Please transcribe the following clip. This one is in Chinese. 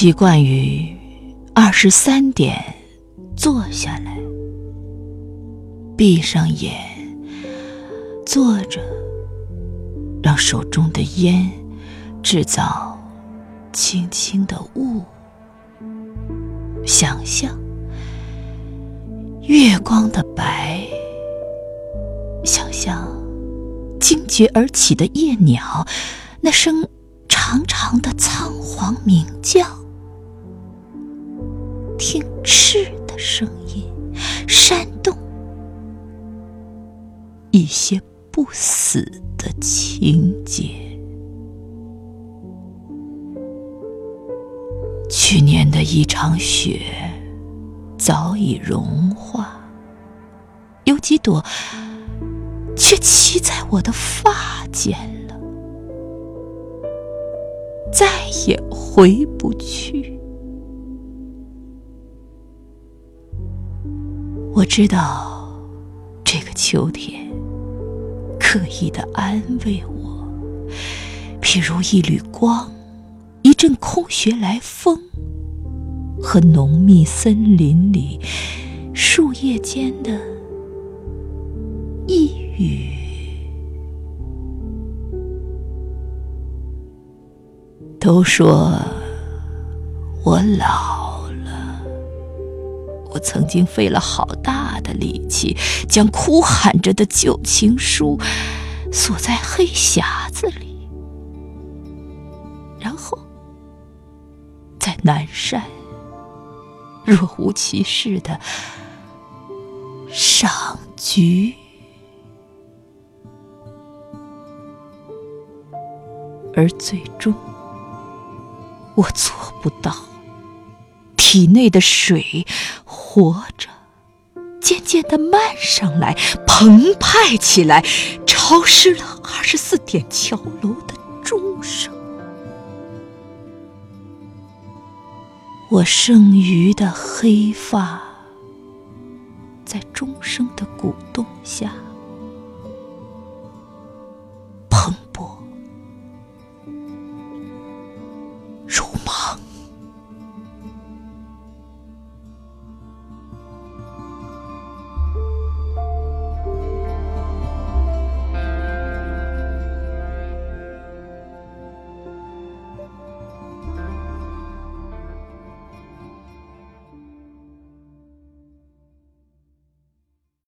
习惯于二十三点坐下来，闭上眼，坐着，让手中的烟制造轻轻的雾，想象月光的白，想象惊觉而起的夜鸟，那声。长长的仓皇鸣叫，听翅的声音，扇动一些不死的情节。去年的一场雪早已融化，有几朵却栖在我的发间了。再也回不去。我知道，这个秋天刻意的安慰我，譬如一缕光，一阵空穴来风，和浓密森林里树叶间的一语。都说我老，我曾经费了好大的力气，将哭喊着的旧情书锁在黑匣子里，然后在南山若无其事的赏菊，而最终。我做不到，体内的水活着渐渐地漫上来澎湃起来潮湿了二十四点桥楼的钟声。我剩余的黑发在钟声的鼓动下蓬勃如麻。